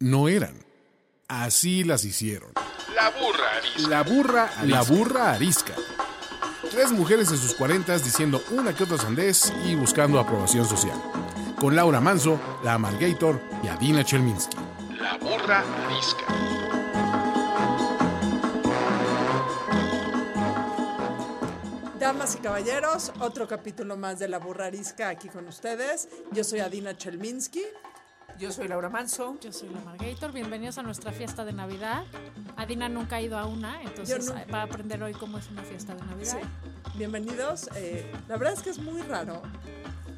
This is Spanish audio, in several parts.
no eran. Así las hicieron. La burra arisca. La burra, la burra arisca. Tres mujeres en sus cuarentas diciendo una que otra sandez y buscando aprobación social. Con Laura Manso, la Amalgator y Adina Chelminsky. La burra arisca. Damas y caballeros, otro capítulo más de La Burra Arisca aquí con ustedes. Yo soy Adina Chelminsky. Yo soy Laura Manso. Yo soy la Margator. Bienvenidos a nuestra fiesta de Navidad. Adina nunca ha ido a una, entonces no- va a aprender hoy cómo es una fiesta de Navidad. Sí. Bienvenidos. Eh, la verdad es que es muy raro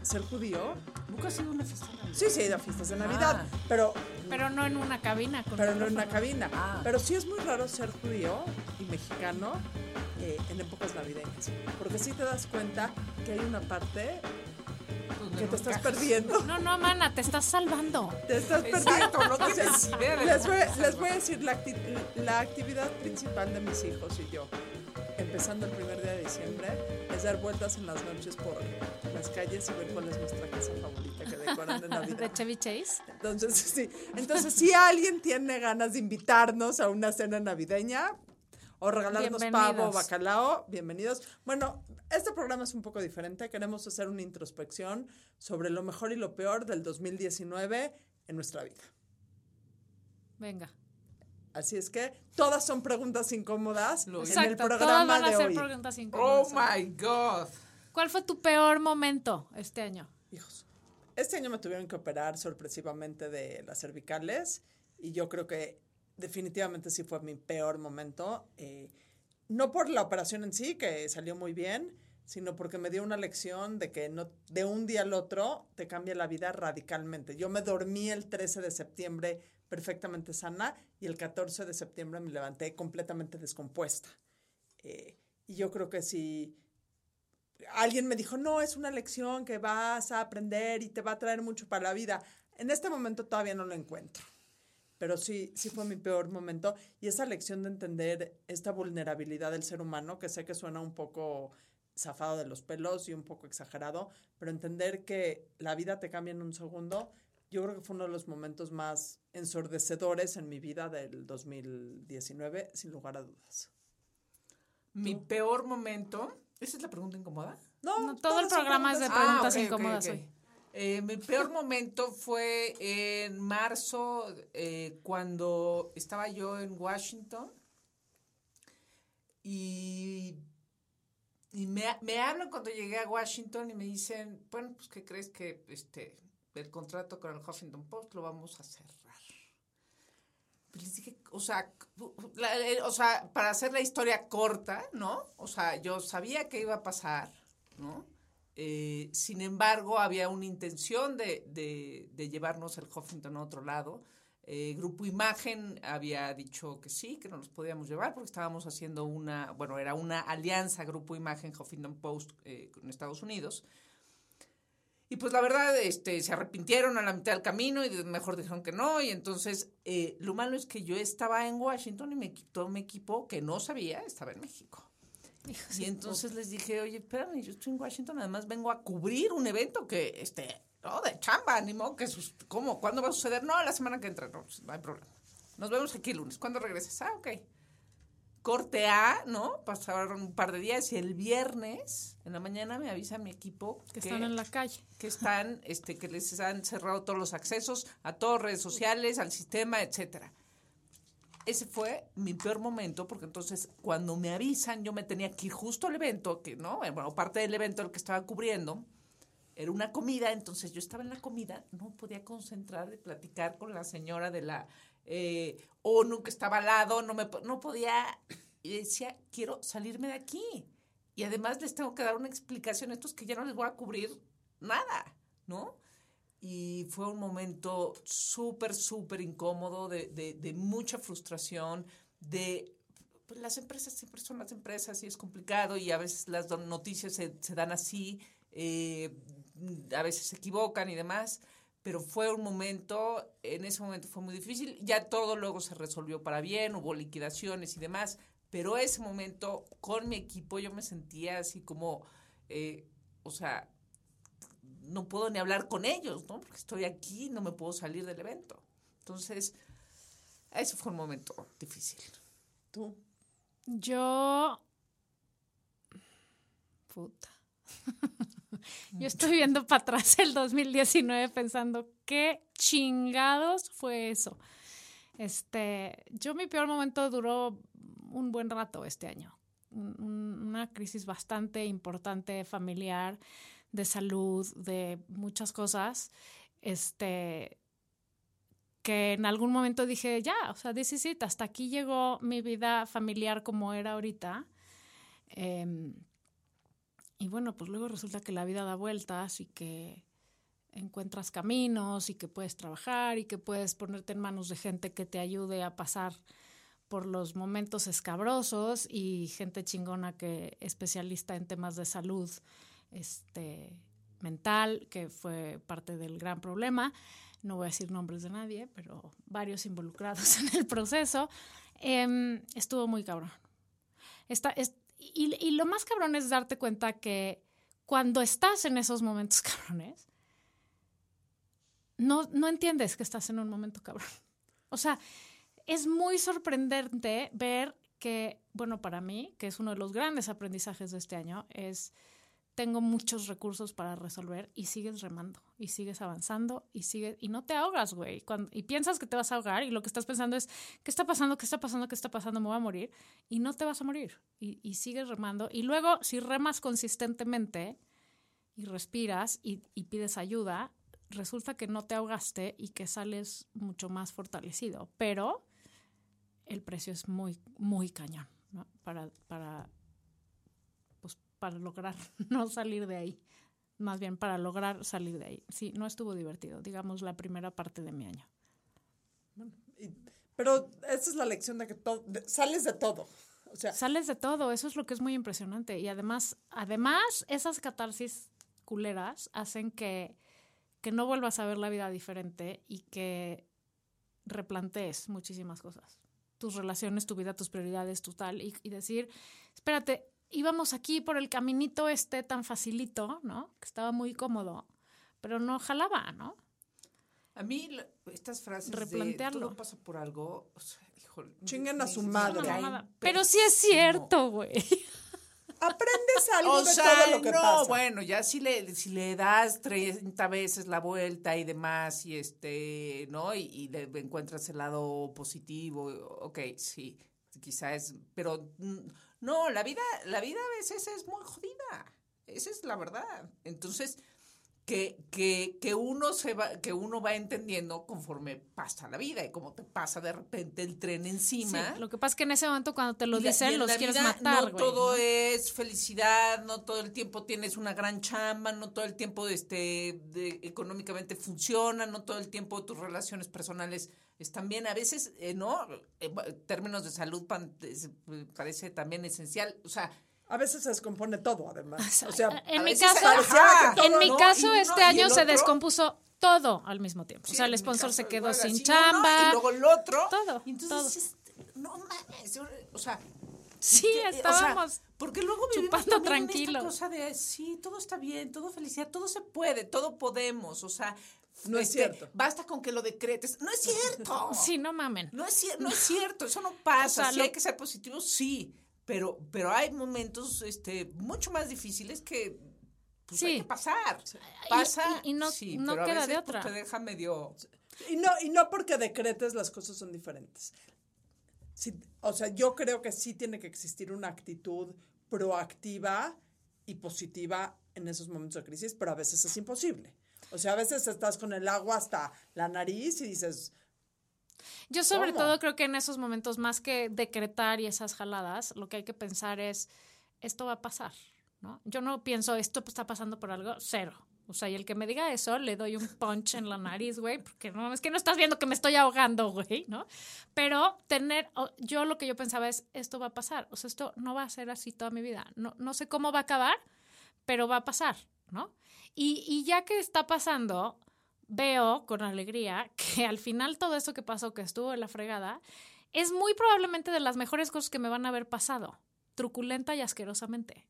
ser judío. Nunca ha sido una fiesta de Navidad. Sí, sí, he ido a fiestas de Navidad, Ah. pero, Pero no en una cabina. Con pero no en una cabina. Ah. Pero sí es muy raro ser judío y mexicano eh, en épocas navideñas. Porque sí te das cuenta que hay una parte que no te estás perdiendo. No, no, mana, te estás salvando. Te estás Exacto, perdiendo. no de Les voy, les voy a decir la, acti- la actividad principal de mis hijos y yo, empezando el primer día de diciembre, es dar vueltas en las noches por las calles y ver cuál es nuestra casa favorita que decoran de De Navidad. Chevy Chase. Entonces, sí. Entonces, si alguien tiene ganas de invitarnos a una cena navideña o regalarnos pavo bacalao, bienvenidos. Bueno, este programa es un poco diferente. Queremos hacer una introspección sobre lo mejor y lo peor del 2019 en nuestra vida. Venga. Así es que todas son preguntas incómodas Lo- en Exacto, el todas programa van a de ser hoy. preguntas Oh incómodas. my God. ¿Cuál fue tu peor momento este año? Hijos. Este año me tuvieron que operar sorpresivamente de las cervicales y yo creo que definitivamente sí fue mi peor momento. eh, no por la operación en sí, que salió muy bien, sino porque me dio una lección de que no, de un día al otro te cambia la vida radicalmente. Yo me dormí el 13 de septiembre perfectamente sana y el 14 de septiembre me levanté completamente descompuesta. Eh, y yo creo que si alguien me dijo, no, es una lección que vas a aprender y te va a traer mucho para la vida. En este momento todavía no lo encuentro, pero sí, sí fue mi peor momento. Y esa lección de entender esta vulnerabilidad del ser humano, que sé que suena un poco zafado de los pelos y un poco exagerado, pero entender que la vida te cambia en un segundo, yo creo que fue uno de los momentos más ensordecedores en mi vida del 2019, sin lugar a dudas. Mi peor momento. ¿Esa es la pregunta incómoda? No, No, todo el programa es de preguntas- ok, incómodas hoy. Eh, mi peor momento fue en marzo, eh, cuando estaba yo en Washington y, me, hablan cuando llegué a Washington y me dicen, bueno, pues ¿qué crees que este el contrato con el Huffington Post lo vamos a cerrar? Pues les dije, o sea, eh, o sea, para hacer la historia corta, ¿no? O sea, yo sabía que iba a pasar, ¿no? Eh, sin embargo, había una intención de, de- de llevarnos el Huffington a otro lado. Eh, Grupo Imagen había dicho que sí, que no nos podíamos llevar porque estábamos haciendo una, bueno, era una alianza Grupo Imagen Huffington Post eh, con Estados Unidos. Y pues la verdad, este, se arrepintieron a la mitad del camino y mejor dijeron que no. Y entonces, eh, lo malo es que yo estaba en Washington y me quitó mi equipo que no sabía, estaba en México. Y entonces les dije, oye, espérame, yo estoy en Washington, además vengo a cubrir un evento que, este, no, de chamba, ni modo que, sus- ¿cómo? ¿Cuándo va a suceder? No, la semana que entra, no, pues, no hay problema. Nos vemos aquí el lunes. ¿Cuándo regresas? Ah, ok. Corte A, ¿no? Pasaron un par de días y el viernes en la mañana me avisa mi equipo Que están en la calle. que están, este, que les han cerrado todos los accesos a todas redes sociales, al sistema, etcétera. Ese fue mi peor momento, porque entonces cuando me avisan, yo me tenía que ir justo al evento, que no, Eh, bueno, parte del evento el que estaba cubriendo, era una comida, entonces yo estaba en la comida, no podía concentrar de platicar con la señora de la eh, ONU que estaba al lado, no, me, no podía, y decía, quiero salirme de aquí. Y además les tengo que dar una explicación a estos que ya no les voy a cubrir nada, ¿no? Y fue un momento súper, súper incómodo, de, de, mucha frustración, de pues, las empresas siempre son las empresas y es complicado y a veces las noticias se, se dan así, eh, a veces se equivocan y demás, pero fue un momento, en ese momento fue muy difícil, ya todo luego se resolvió para bien, hubo liquidaciones y demás, pero ese momento con mi equipo yo me sentía así como, eh, o sea, no puedo ni hablar con ellos, ¿no? Porque estoy aquí, no me puedo salir del evento. Entonces, Ese fue un momento difícil. Tú. Yo. Puta. Yo estoy viendo para atrás el 2019 pensando, ¿qué chingados fue eso? Este, yo mi peor momento duró un buen rato este año. Un- un- Una crisis bastante importante familiar, de salud, de muchas cosas. Este, que en algún momento dije, ya, o sea, this is it, hasta aquí llegó mi vida familiar como era ahorita. Em, y bueno, pues luego resulta que la vida da vueltas y que encuentras caminos y que puedes trabajar y que puedes ponerte en manos de gente que te ayude a pasar por los momentos escabrosos y gente chingona que especialista en temas de salud este mental, que fue parte del gran problema. No voy a decir nombres de nadie, pero varios involucrados en el proceso. Em, estuvo muy cabrón. Está, es- y, y lo más cabrón es darte cuenta que cuando estás en esos momentos cabrones, no, no entiendes que estás en un momento cabrón. O sea, es muy sorprendente ver que, bueno, para mí, que es uno de los grandes aprendizajes de este año, es tengo muchos recursos para resolver y sigues remando y sigues avanzando y sigues y no te ahogas, güey. Y piensas que te vas a ahogar y lo que estás pensando es, ¿qué está pasando? ¿Qué está pasando? ¿Qué está pasando? Me voy a morir. Y no te vas a morir. Y, sigues remando. Y luego, si remas consistentemente y respiras y, pides ayuda, resulta que no te ahogaste y que sales mucho más fortalecido. Pero el precio es muy, muy cañón, ¿no? Para, para, para lograr no salir de ahí. Más bien para lograr salir de ahí. Sí, no estuvo divertido, digamos, la primera parte de mi año. Y- pero esa es la lección de que todo, de- sales de todo. O sea, Sales de todo, eso es lo que es muy impresionante. Y además, además, esas catarsis culeras hacen que, que no vuelvas a ver la vida diferente y que replantees muchísimas cosas. Tus relaciones, tu vida, tus prioridades, tu tal. Y, y decir, espérate, íbamos aquí por el caminito este tan facilito, ¿no? Que estaba muy cómodo, pero no jalaba, ¿no? A mí estas frases Replantearlo. de todo pasa por algo, o sea, híjole, Chinguen a me- su madre. Pero sí es cierto, güey. aprendes algo O de sea, todo lo que no, pasa. bueno, ya si le, si le das 30 veces la vuelta y demás, y este, ¿no? Y, y le encuentras el lado positivo, ok, sí, quizá es, pero mm, no, la vida, la vida a veces es muy jodida, esa es la verdad. Entonces, que, que, que uno se va, que uno va entendiendo conforme pasa la vida, y como te pasa de repente el tren encima. Sí, lo que pasa es que en ese momento cuando te lo la- dicen en los quieres matar, No todo ¿no? es felicidad, no todo el tiempo tienes una gran chamba, no todo el tiempo este, de- económicamente funciona, no todo el tiempo tus relaciones personales están bien. A veces, eh, ¿no? En términos de salud pan- es- parece también esencial. O sea, A veces se descompone todo, además. O sea, En mi caso, todo, en mi ¿no? caso uno- este año se descompuso todo al mismo tiempo. sí, o sea, el sponsor se quedó sin así, uno, chamba. y luego el otro. Todo, Y entonces, todo. no mames, o sea, sí, que- o sea, estábamos. porque luego vivimos chupando tranquilos. esta cosa de sí, todo está bien, todo felicidad, todo se puede, todo podemos, o sea, No es este, cierto. Basta con que lo decretes. No es cierto. sí, no mamen. No es, no es cierto, eso no pasa. O sea, lo- hay que ser positivo, sí. Pero, pero hay momentos este, mucho más difíciles que pues, hay que pasar. Pasa, y- y no- sí, no pero a queda de veces, pues, otra. te deja medio... Y no, y no porque decretes las cosas son diferentes. Sí, o sea, yo creo que sí tiene que existir una actitud proactiva y positiva en esos momentos de crisis, pero a veces es imposible. O sea, a veces estás con el agua hasta la nariz y dices, Yo sobre ¿Cómo? todo creo que en esos momentos, más que decretar y esas jaladas, lo que hay que pensar es, esto va a pasar, ¿no? Yo no pienso, esto está pasando por algo, cero. O sea, y el que me diga eso, le doy un punch en la nariz, güey, porque no, es que no estás viendo que me estoy ahogando, güey, ¿no? Pero tener, yo lo que yo pensaba es, esto va a pasar, o sea, esto no va a ser así toda mi vida. No, no sé cómo va a acabar, pero va a pasar, ¿no? Y, y ya que está pasando, veo con alegría que al final todo eso que pasó, que estuvo en la fregada, es muy probablemente de las mejores cosas que me van a haber pasado, truculenta y asquerosamente.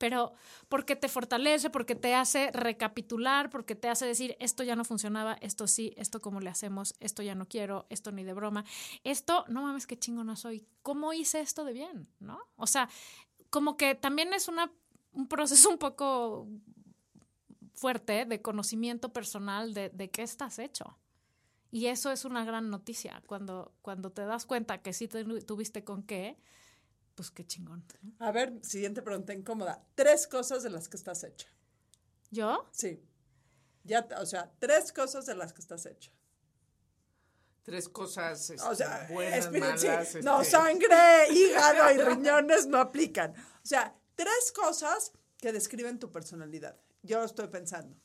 pero porque te fortalece, porque te hace recapitular, porque te hace decir, esto ya no funcionaba, esto sí, esto cómo le hacemos, esto ya no quiero, esto ni de broma, esto, no mames, qué chingona soy, ¿cómo hice esto de bien? ¿No? O sea, como que también es una, un proceso un poco fuerte de conocimiento personal de, de qué estás hecho. Y eso es una gran noticia, cuando, cuando te das cuenta que sí te- tuviste con qué, pues qué chingón. A ver, siguiente pregunta incómoda. Tres cosas de las que estás hecha. ¿Yo? Sí. Ya, o sea, tres cosas de las que estás hecha. Tres cosas este, O sea, buenas, sí, no, este, sangre, hígado y riñones no aplican. O sea, tres cosas que describen tu personalidad. Yo estoy pensando.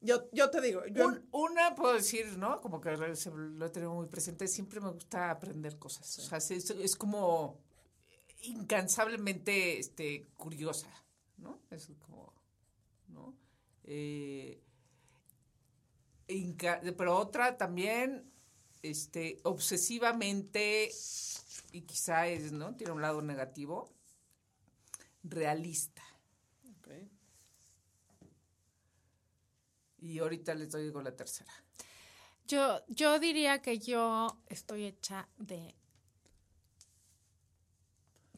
Yo, yo te digo, yo, un- una puedo decir, ¿no? Como que lo lo he tenido muy presente, siempre me gusta aprender cosas. O sea, es, es como incansablemente este, curiosa, ¿no? Es como, ¿no? Eh, inca- pero otra también, este, obsesivamente, y quizá es, ¿no? Tiene un lado negativo, realista. Ok. Y ahorita les doy con la tercera. Yo, yo diría que yo estoy hecha de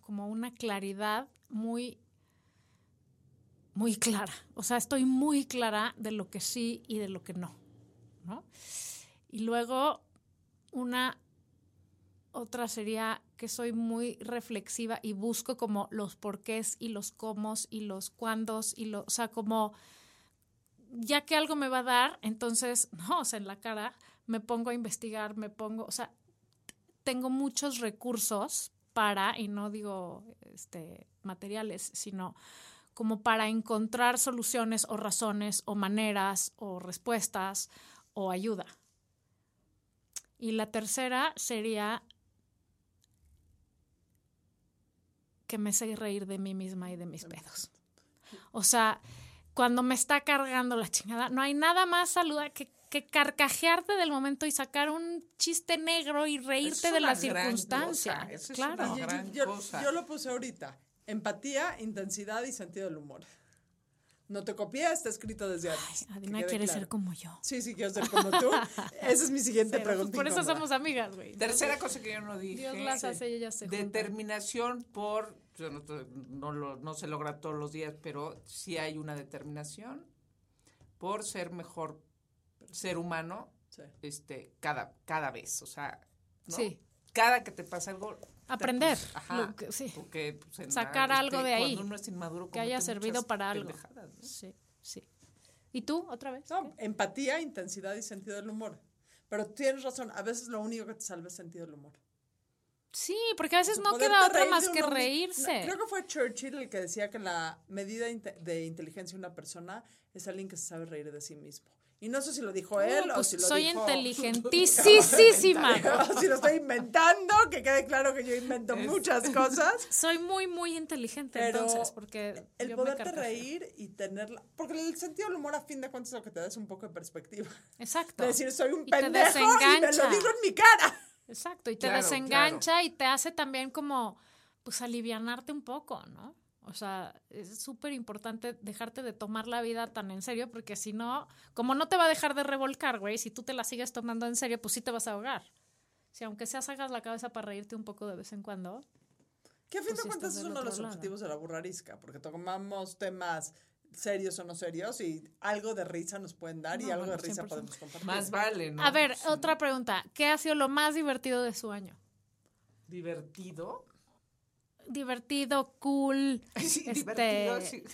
como una claridad muy, muy clara. O sea, estoy muy clara de lo que sí y de lo que no. ¿no? Y luego una otra sería que soy muy reflexiva y busco como los porqués y los cómo y los cuándos y lo, o sea, como ya que algo me va a dar, entonces, no, o sea, en la cara me pongo a investigar, me pongo, o sea, tengo muchos recursos para, y no digo este, materiales, sino como para encontrar soluciones o razones o maneras o respuestas o ayuda. Y la tercera sería que me sé reír de mí misma y de mis pedos. O sea, cuando me está cargando la chingada, no hay nada más saludable que, que carcajearte del momento y sacar un chiste negro y reírte es de la circunstancia. cosa, eso es claro. una Yo- gran yo, cosa. yo lo puse ahorita. Empatía, intensidad y sentido del humor. No te copié, está escrito desde antes. que Adina quiere claro. ser como yo. Sí, sí, quiero ser como tú. Esa es mi siguiente pues, pregunta. por eso somos amigas, güey. Tercera cosa que yo no dije. Dios las hace y ellas se. Determinación por, yo no, no, lo- no se logra todos los días, pero sí hay una determinación por ser mejor ser humano Sí. este, cada, cada vez. O sea, ¿no? Sí. cada que te pasa algo. Aprender, pues, ajá, lo que- sí. porque, pues, en Sacar la- algo de ahí, Cuando uno es inmaduro, que haya servido para algo. ¿no? Sí, sí. ¿Y tú, otra vez? No, empatía, intensidad y sentido del humor. Pero tienes razón, a veces lo único que te salva es sentido del humor. Sí, porque a veces no queda otra más que reírse. Creo que fue Churchill el que decía que la medida de inteligencia de una persona es alguien que se sabe reír de sí mismo. Y no sé si lo dijo él No, o pues si lo soy dijo... inteligentísima. o si lo estoy inventando, que quede claro que yo invento muchas cosas. Soy muy, muy inteligente Pero entonces, porque El yo poderte reír y tenerla... Porque el sentido del humor, a fin de cuentas, lo que te da es un poco de perspectiva. Exacto. De decir, soy un Y pendejo y me lo digo en mi cara. Exacto, y te Claro, desengancha y te hace también como, pues, alivianarte un poco, ¿no? O sea, es súper importante dejarte de tomar la vida tan en serio, porque si no, como no te va a dejar de revolcar, güey, si tú te la sigues tomando en serio, pues sí te vas a ahogar. Si aunque seas hagas la cabeza para reírte un poco de vez en cuando, Que a fin Pues de cuentas es uno de los lado. objetivos de la burrarisca, porque tomamos temas serios o no serios y algo de risa nos pueden dar y algo bueno, de risa 100%. podemos compartir. Más vale, ¿no? A ver, Sí. otra pregunta. ¿Qué ha sido lo más divertido de su año? Divertido. Divertido, cool. Sí, este, divertido. sí.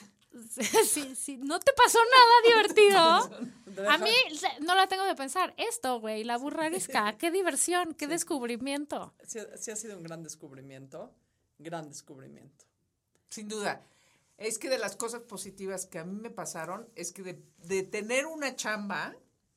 sí, sí. ¿No te pasó nada divertido? A mí no la tengo de pensar. Esto, güey, la burrarisca. Qué diversión, qué descubrimiento. sí, sí ha sido un gran descubrimiento, gran descubrimiento. Sin duda. Es que de las cosas positivas que a mí me pasaron es que de, de tener una chamba,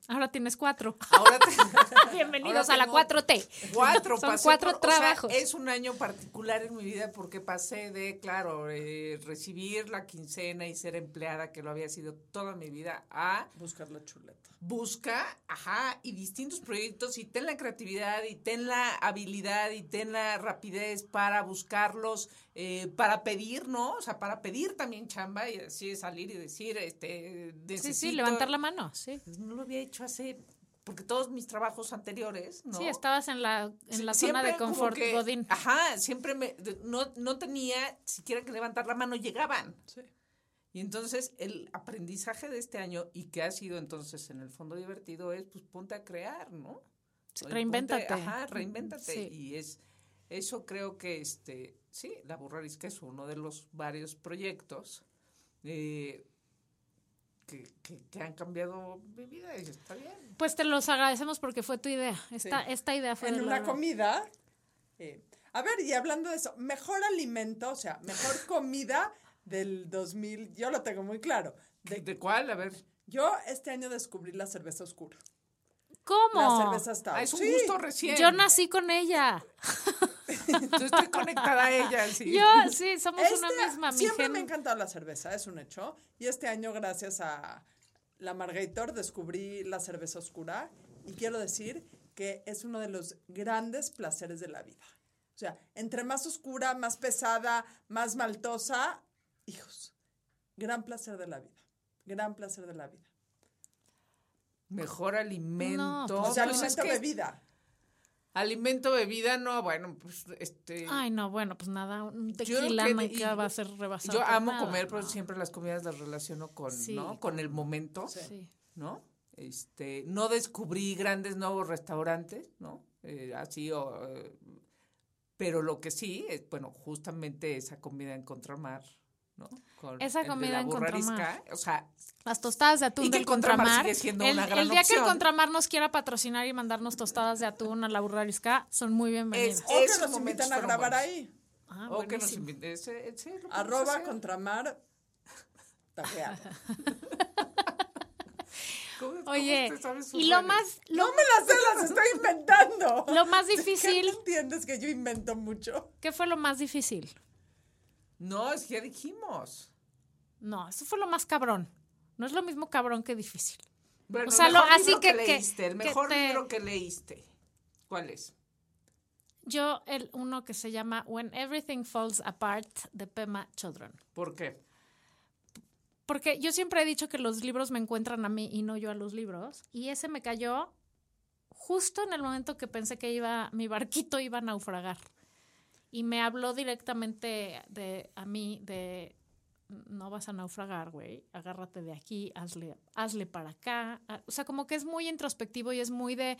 Ahora tienes cuatro. ahora te- Bienvenidos Ahora a la tengo 4T. Cuatro, Son pasé cuatro por- o sea, trabajos. es un año particular en mi vida porque pasé de, claro, eh, recibir la quincena y ser empleada, que lo había sido toda mi vida, a Buscar la chuleta. busca, ajá, y distintos proyectos y ten la creatividad y ten la habilidad y ten la rapidez para buscarlos, eh, para pedir, ¿no? O sea, para pedir también chamba y así salir y decir, este, Sí, sí, necesito- levantar la mano, sí. Pues no lo había hecho hace, porque todos mis trabajos anteriores, ¿no? Sí, estabas en la, en la zona de confort, que- Godín. Ajá, siempre me, no, no tenía siquiera que levantar la mano, llegaban. Sí. Y entonces el aprendizaje de este año y que ha sido entonces en el fondo divertido es pues ponte a crear, ¿no? Sí, reinvéntate. ponte- ajá, reinvéntate. Sí. Y es, eso creo que este, sí, la burrarisca es uno de los varios proyectos eh, que, que- que han cambiado mi vida y está bien. Pues te los agradecemos porque fue tu idea. Esta, Sí. esta idea fue en una comida. eh, a ver, y hablando de eso, mejor alimento, o sea, mejor comida del 2000, yo lo tengo muy claro. ¿De, cuál? A ver. yo este año descubrí la cerveza oscura. ¿Cómo? La cerveza stout. Ah, es un Sí, gusto recién. Yo nací con ella. Yo estoy conectada a ella, sí. Yo, sí, somos una misma. mi siempre gen- me ha encantado la cerveza, es un hecho. Y este año, gracias a la Margator, descubrí la cerveza oscura. Y quiero decir que es uno de los grandes placeres de la vida. O sea, entre más oscura, más pesada, más maltosa, hijos, gran placer de la vida. Gran placer de la vida. Mejor alimento. No, O pues sea, Pues es alimento, que bebida. Alimento, bebida, no, bueno, pues este. Ay, no, bueno, pues nada, un Yo tequila que- nunca y- va a ser rebasado. Yo amo nada, comer, pero no. siempre las comidas las relaciono con, Sí, ¿no? Con el momento, Sí. ¿no? Este, no descubrí grandes nuevos restaurantes, ¿no? Eh, así o eh, pero lo que sí es, bueno, justamente esa comida en contramar, ¿no? Con Esa comida en contramar. o sea, Las tostadas de atún Y que del el contramar contramar. sigue siendo el, una gran el día que el contramar nos quiera patrocinar y mandarnos tostadas de atún a la burrarisca, son muy bienvenidas. Es- O que nos invitan a grabar buenos. ahí. Ah, o que nos buenísimo. invite, ese- ese lo podemos Arroba hacer. contramar. tajeado. ¿Cómo- Oye, y lo redes? más, lo, No me las sé, las estoy inventando. lo más ¿Qué difícil, no entiendes que yo invento mucho? ¿qué fue lo más difícil? No, es que ya dijimos. No, eso fue lo más cabrón. No es lo mismo cabrón que difícil. Bueno, O sea, lo- así libro que- que- leíste, el que mejor te- libro que leíste. ¿Cuál es? Yo, el uno que se llama When Everything Falls Apart de Pema Chodron. ¿Por qué? Porque yo siempre he dicho que los libros me encuentran a mí y no yo a los libros. Y ese me cayó justo en el momento que pensé que iba, mi barquito iba a naufragar. Y me habló directamente de, a mí de, no vas a naufragar, güey, agárrate de aquí, hazle, hazle para acá. Ah, O sea, como que es muy introspectivo y es muy de,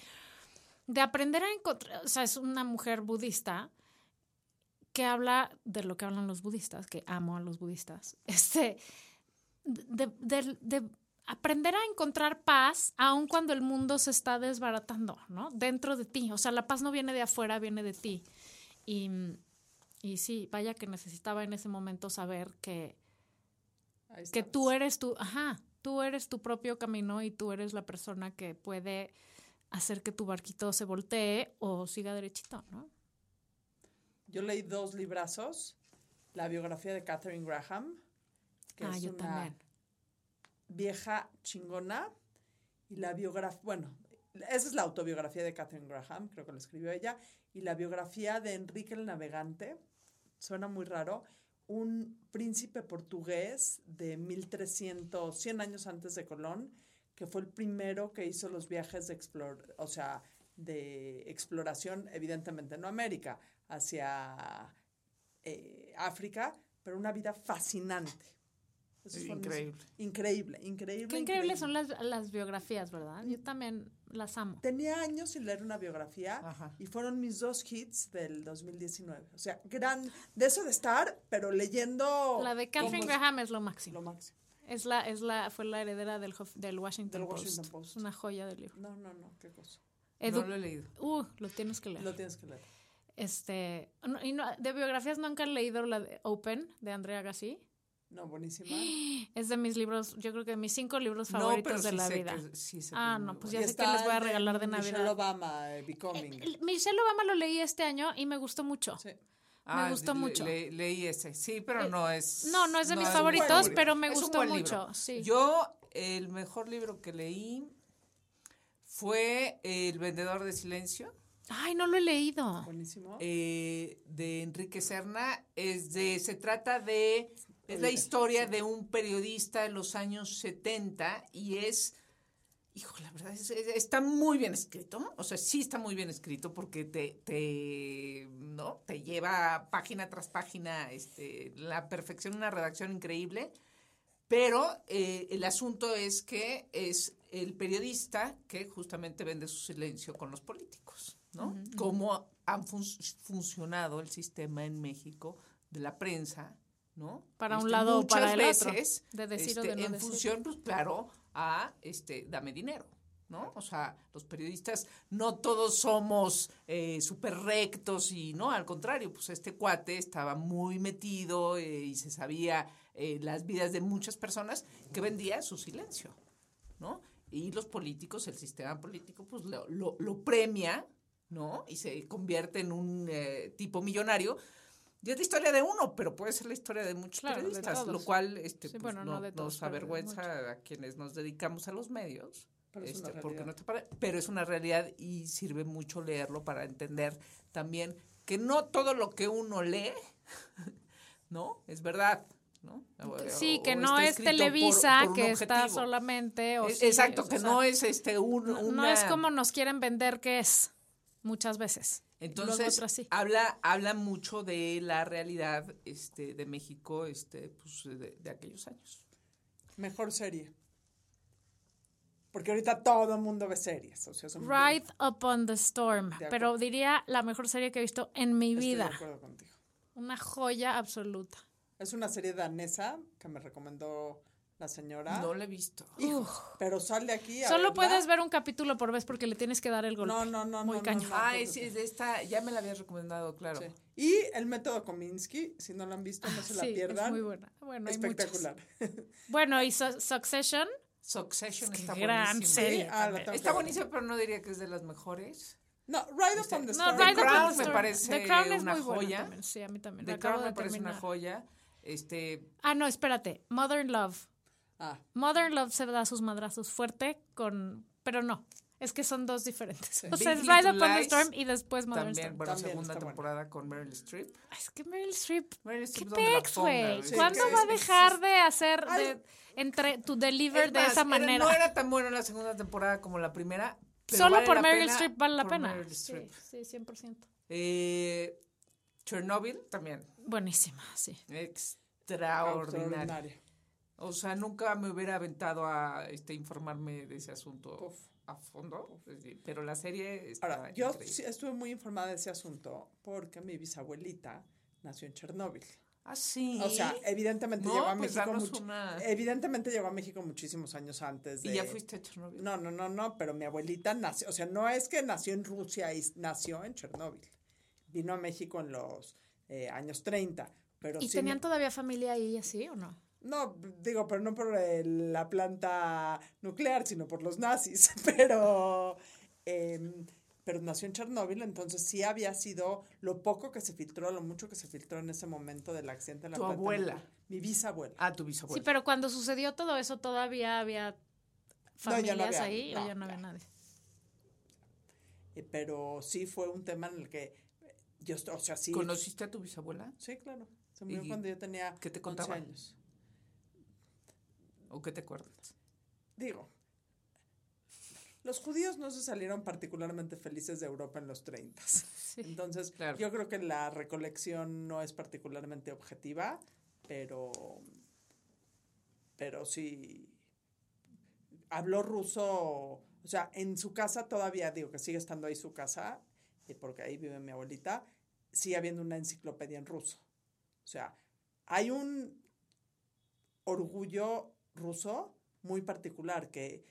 de aprender a encontrar, o sea, es una mujer budista que habla de lo que hablan los budistas, que amo a los budistas, este, de, de- de aprender a encontrar paz aun cuando el mundo se está desbaratando, ¿no? Dentro de ti. O sea, la paz no viene de afuera, viene de ti. Y, y sí, vaya que necesitaba en ese momento saber que, que tú eres tu, ajá, tú eres tu propio camino y tú eres la persona que puede hacer que tu barquito se voltee o siga derechito, ¿no? Yo leí dos librazos. La biografía de Catherine Graham, que ah, es yo una también. vieja chingona. Y la biografía, bueno, esa es la autobiografía de Catherine Graham, creo que la escribió ella. Y la biografía de Enrique el Navegante, suena muy raro, un príncipe portugués de 1300, 100 años antes de Colón, que fue el primero que hizo los viajes de o sea, de exploración, evidentemente no América, hacia eh, África, pero una vida fascinante. Increíble. Increíble, increíble. Qué increíbles son las, las biografías, ¿verdad? Yo también las amo. Tenía años sin leer una biografía Ajá. y fueron mis dos hits del 2019. O sea, gran, de eso de estar, pero leyendo. La de Catherine Graham es lo máximo. Lo máximo. Es la, es la, fue la heredera del, del Washington, Del Post. Washington Post. Es una joya del libro. No, no, no, qué cosa. Edu- No lo he leído. uh, lo tienes que leer. Lo tienes que leer. Este, no- y no- de biografías nunca han leído la de Open de Andrea Gassi. No, buenísima. Es de mis libros, yo creo que de mis cinco libros No, favoritos pero de sí la sé vida. que sí sé Ah, no, pues ya sé que les voy a regalar de Michelle Navidad. Obama, eh, Becoming. El- Michelle Obama lo leí este año y me gustó mucho. Sí. Ah, gustó le- mucho. le- leí ese, sí, pero no es. No, no es de mis favoritos, pero me Es gustó mucho, libro. sí. Yo, el mejor libro que leí fue El vendedor de silencio. Ay, no lo he leído. Buenísimo. eh, de Enrique Serna. Es de, se trata de, es la historia de un periodista de los años 70 y es, hijo, la verdad, es- es- está muy bien escrito. O sea, sí está muy bien escrito porque te, te, ¿no? te lleva página tras página, este, la perfección, una redacción increíble. Pero eh, el asunto es que es el periodista que justamente vende su silencio con los políticos, ¿no? Cómo ha fun- funcionado el sistema en México de la prensa, ¿no? Para un Este, lado o para el otro, de decir o este, de no en decir. función, pues claro, a este, dame dinero. ¿No? O sea, los periodistas no todos somos eh, súper rectos y no, al contrario, pues este cuate estaba muy metido eh, y se sabía eh, las vidas de muchas personas que vendía su silencio, ¿no? Y los políticos, el sistema político, pues lo, lo, lo premia, ¿no? Y se convierte en un eh, tipo millonario. Y es la historia de uno, pero puede ser la historia de muchos Claro, periodistas, lo cual este, Sí, pues, bueno, no no- de todos, nos avergüenza a quienes nos dedicamos a los medios. Pero es una este, porque realidad. no está padre, pero es una realidad y sirve mucho leerlo para entender también que no todo lo que uno lee, ¿no? Es verdad, ¿no? Sí, O- que o no es por- Televisa, por que está solamente... O Es- sí, Exacto, o que sea, no es este un, no- no una- es como nos quieren vender que es, muchas veces. Entonces, sí. habla, habla mucho de la realidad este, de México este, pues, de, de aquellos años. Mejor serie. Porque ahorita todo el mundo ve series. O sea, son- Ride Upon the Storm, pero diría la mejor serie que he visto en mi Estoy de vida. acuerdo contigo. Una joya absoluta. Es una serie danesa que me recomendó la señora. No lo he visto. Hijo, pero sal de aquí. a Solo verla. puedes ver un capítulo por vez porque le tienes que dar el golpe. No, no, no, Muy no, no, cañón. no. Ay, sí, de esta, ya me la habías recomendado, claro. Sí. Y el método Kominsky, si no lo han visto, no se la Sí, pierdan. es muy buena. Bueno. Espectacular. Bueno, y Su- Succession, Succession Qué está gran buenísima. serie. Sí, ah, la Está ver. buenísima, pero no diría que es de las mejores. No, Ride Este, Upon the No, Storm. Ride The Crown the me parece The Crown es una muy buena joya. también. Sí, a mí también. The la Crown me parece una joya. Este, Ah, no, espérate. Modern Love. Ah, Modern Love se da sus madrazos fuerte con... Pero no, es que son dos diferentes. O sea, es Ride Upon the Storm y después Modern también, Storm. bueno, También segunda temporada con Meryl Streep. Es que Meryl Streep... Meryl ¿Qué Streep la pex, güey? sí, ¿Cuándo va a es- dejar de hacer, Ay. de, entre, to deliver Es de más, esa era- manera? no era tan buena la segunda temporada como la primera. pero Solo vale por Meryl Streep vale la por pena. Meryl Sí, sí, 100%. Eh, Chernobyl también. Buenísima, sí. Extraordinaria. O sea, nunca me hubiera aventado a este, informarme de ese asunto Uf. a fondo. Pero la serie está Ahora, yo increíble. sí estuve muy informada de ese asunto porque mi bisabuelita nació en Chernóbil. Ah, sí. O sea, evidentemente No, llegó a pues México una- evidentemente llegó a México muchísimos años antes de ¿Y ya fuiste a Chernobyl? No, no, no, no, pero mi abuelita nació, o sea, no es que nació en Rusia y nació en Chernóbil. Vino a México en los eh, años 30, pero ¿Y sí tenían me- todavía familia ahí así o no? No, digo, pero no por el- la planta nuclear, sino por los nazis. Pero, em, pero nació en Chernóbil, entonces sí había sido lo poco que se filtró, lo mucho que se filtró en ese momento del accidente de la Tu planta abuela. nuclear. Mi bisabuela. Ah, tu bisabuela. Sí, pero cuando sucedió todo eso todavía había No, ya familias no había, ahí no, o ya no había ya. nadie. Eh, pero sí fue un tema en el que yo, o sea, sí. ¿Conociste a tu bisabuela? Sí, claro. Se murió ¿Y cuando yo tenía qué te 11 contaba? años. ¿O qué te acuerdas? Digo, los judíos no se salieron particularmente felices de Europa en los 30. Sí. Entonces, Claro. yo creo que la recolección no es particularmente objetiva, pero, pero sí habló ruso, o sea, en su casa todavía, digo que sigue estando ahí su casa, porque ahí vive mi abuelita, sigue habiendo una enciclopedia en ruso. O sea, hay un orgullo ruso muy particular que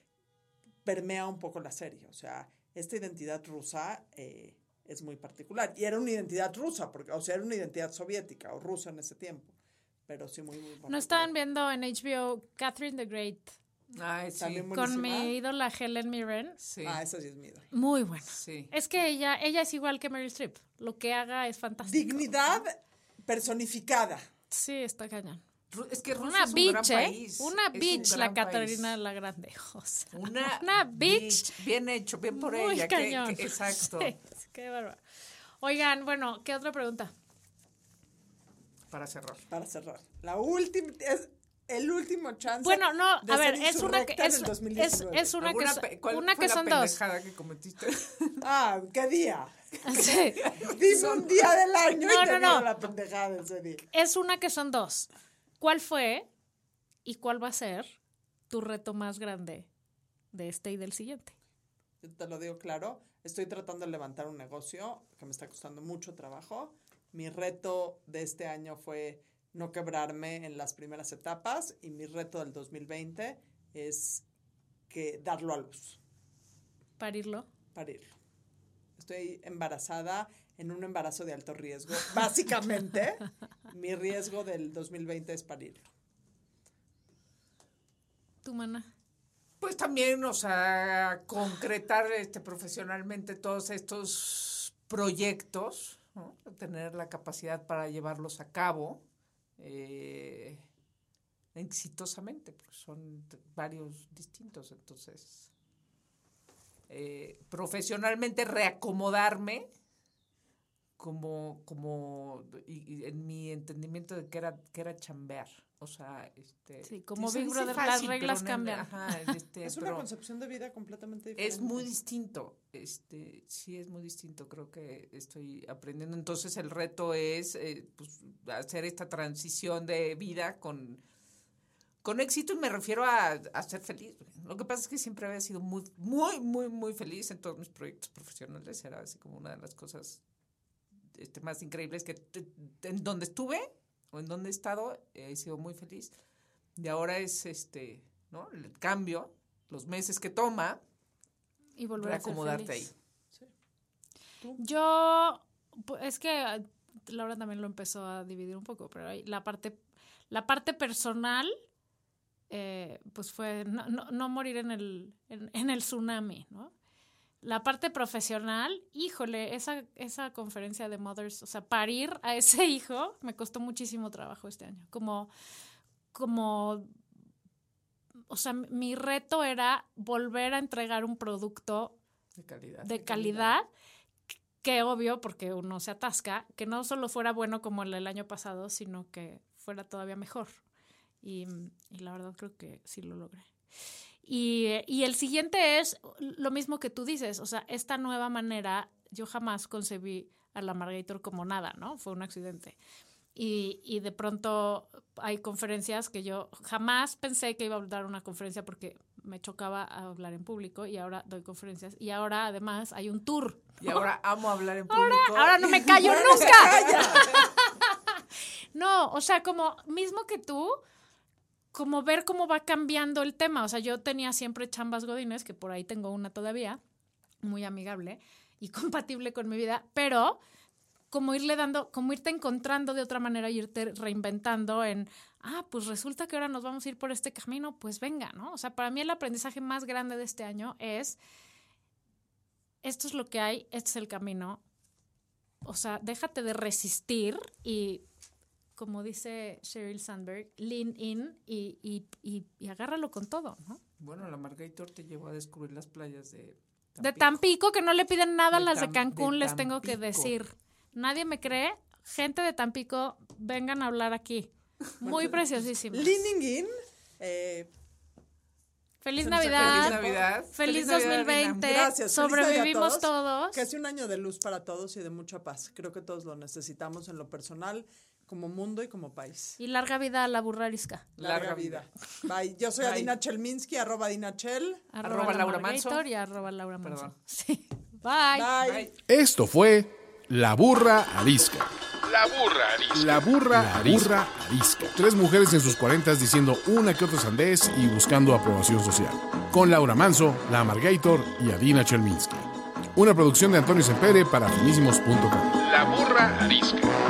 permea un poco la serie. O sea, esta identidad rusa eh, es muy particular. Y era una identidad rusa, porque, o sea, era una identidad soviética o rusa en ese tiempo. pero sí muy, muy No particular. estaban viendo en HBO Catherine the Great Ay, sí. Con mi ídola Helen Mirren. Sí. Ah, esa sí es mi ídola. Muy buena. sí. Es que ella, ella es igual que Meryl Streep. Lo que haga es fantástico. Dignidad personificada. Sí, está cañón. Es que Rusia Una es un bitch, gran ¿eh? país. Una Es un bitch la país. Catarina la Grande. O sea, Una, Una bitch. Bien hecho, bien por muy ella. que- cañón. que- exacto. Sí, qué bárbaro. Oigan, bueno, ¿qué otra pregunta? Para cerrar. Para cerrar. La última, es el último chance. Bueno, no, de a ver, es una que es, es, 2019. es una que, ¿Alguna so- pe- cuál una fue que la son dos. pendejada que cometiste? Ah, ¿qué día? Sí. Dime un día del año No, y no, no. la pendejada de ese día. Es una que son dos. ¿Cuál fue y cuál va a ser tu reto más grande de este y del siguiente? Yo te lo digo claro, estoy tratando de levantar un negocio que me está costando mucho trabajo. Mi reto de este año fue no quebrarme en las primeras etapas y mi reto del 2020 es que darlo a luz, Parirlo. parirlo. Estoy embarazada en un embarazo de alto riesgo. Básicamente, mi riesgo del 2020 es parirlo. Tu mana. Pues también, o sea, concretar este, profesionalmente todos estos proyectos, ¿no? tener la capacidad para llevarlos a cabo eh, exitosamente, porque son varios distintos. Entonces, eh, profesionalmente reacomodarme como, como y- y en mi entendimiento de que era, que era chambear. O sea, este. Sí, como Big Brother, las reglas no- cambian. ajá, este, Es una concepción de vida completamente diferente. es muy distinto. Este, sí es muy distinto. Creo que estoy aprendiendo. Entonces el reto es eh, pues, hacer esta transición de vida con, con éxito y me refiero a, a ser feliz. Lo que pasa es que siempre había sido muy, muy, muy, muy feliz en todos mis proyectos profesionales. Era así como una de las cosas este, más increíbles que en donde estuve o en donde he estado eh, he sido muy feliz. Y ahora es este, ¿no? El cambio, los meses que toma, Y volver a ser reacomodarte feliz. ahí. Yo, pu- es que ah, Laura también lo empezó a dividir un poco, pero la parte, la parte personal, eh, pues fue no, no, no morir en el, en, en el tsunami, ¿no? La parte profesional, híjole, esa, esa conferencia de Mothers, o sea, parir a ese hijo me costó muchísimo trabajo este año. Como, como, o sea, mi reto era volver a entregar un producto De calidad. de calidad, que obvio, porque uno se atasca, que no solo fuera bueno como el del año pasado, sino que fuera todavía mejor. Y, y la verdad creo que sí lo logré. Y, eh, y el siguiente es lo mismo que tú dices, o sea, esta nueva manera, yo jamás concebí a la Margator como nada, ¿no? Fue un accidente. Y, y de pronto hay conferencias que yo jamás pensé que iba a dar una conferencia porque me chocaba hablar en público y ahora doy conferencias. Y ahora además hay un tour. Y ahora amo hablar en público. Ahora no me callo nunca. no, o sea, como mismo que tú, como ver cómo va cambiando el tema. O sea, yo tenía siempre chambas godines, que por ahí tengo una todavía, muy amigable y compatible con mi vida, pero como irle dando, como irte encontrando de otra manera irte reinventando en, ah, pues resulta que ahora nos vamos a ir por este camino, pues venga, ¿no? O sea, para mí el aprendizaje más grande de este año es, esto es lo que hay, este es el camino. O sea, déjate de resistir y, como dice Sheryl Sandberg, lean in y, y, y, y agárralo con todo, ¿no? Bueno, la Margator te llevó a descubrir las playas de De Tampico, que no le piden nada a las de Cancún, de les tengo que Tampico. decir. Nadie me cree. Gente de Tampico, vengan a hablar aquí. Muy preciosísimo. Leaning in, eh, Feliz. Navidad. Feliz Navidad. Feliz Navidad, 2020. Gracias, feliz Navidad a Sobrevivimos todos. todos. que hace un año de luz para todos y de mucha paz. Creo que todos lo necesitamos en lo personal, como mundo y como país. Y larga vida a la burrarisca. Larga vida. Bye. Yo soy Bye. Adina Chelminsky, arroba Adina Chel. Arroba la Laura Manso. Y arroba Laura Manso. Perdón. Sí. Bye. Bye. Bye. Esto fue La Burra Arisca. La burra arisca. La burra, arisca. arisca. Tres mujeres en sus cuarentas diciendo una que otra sandez y buscando aprobación social. Con Laura Manso, La Margator y Adina Chelminsky. Una producción de Antonio Sempere para finísimos.com. La burra arisca.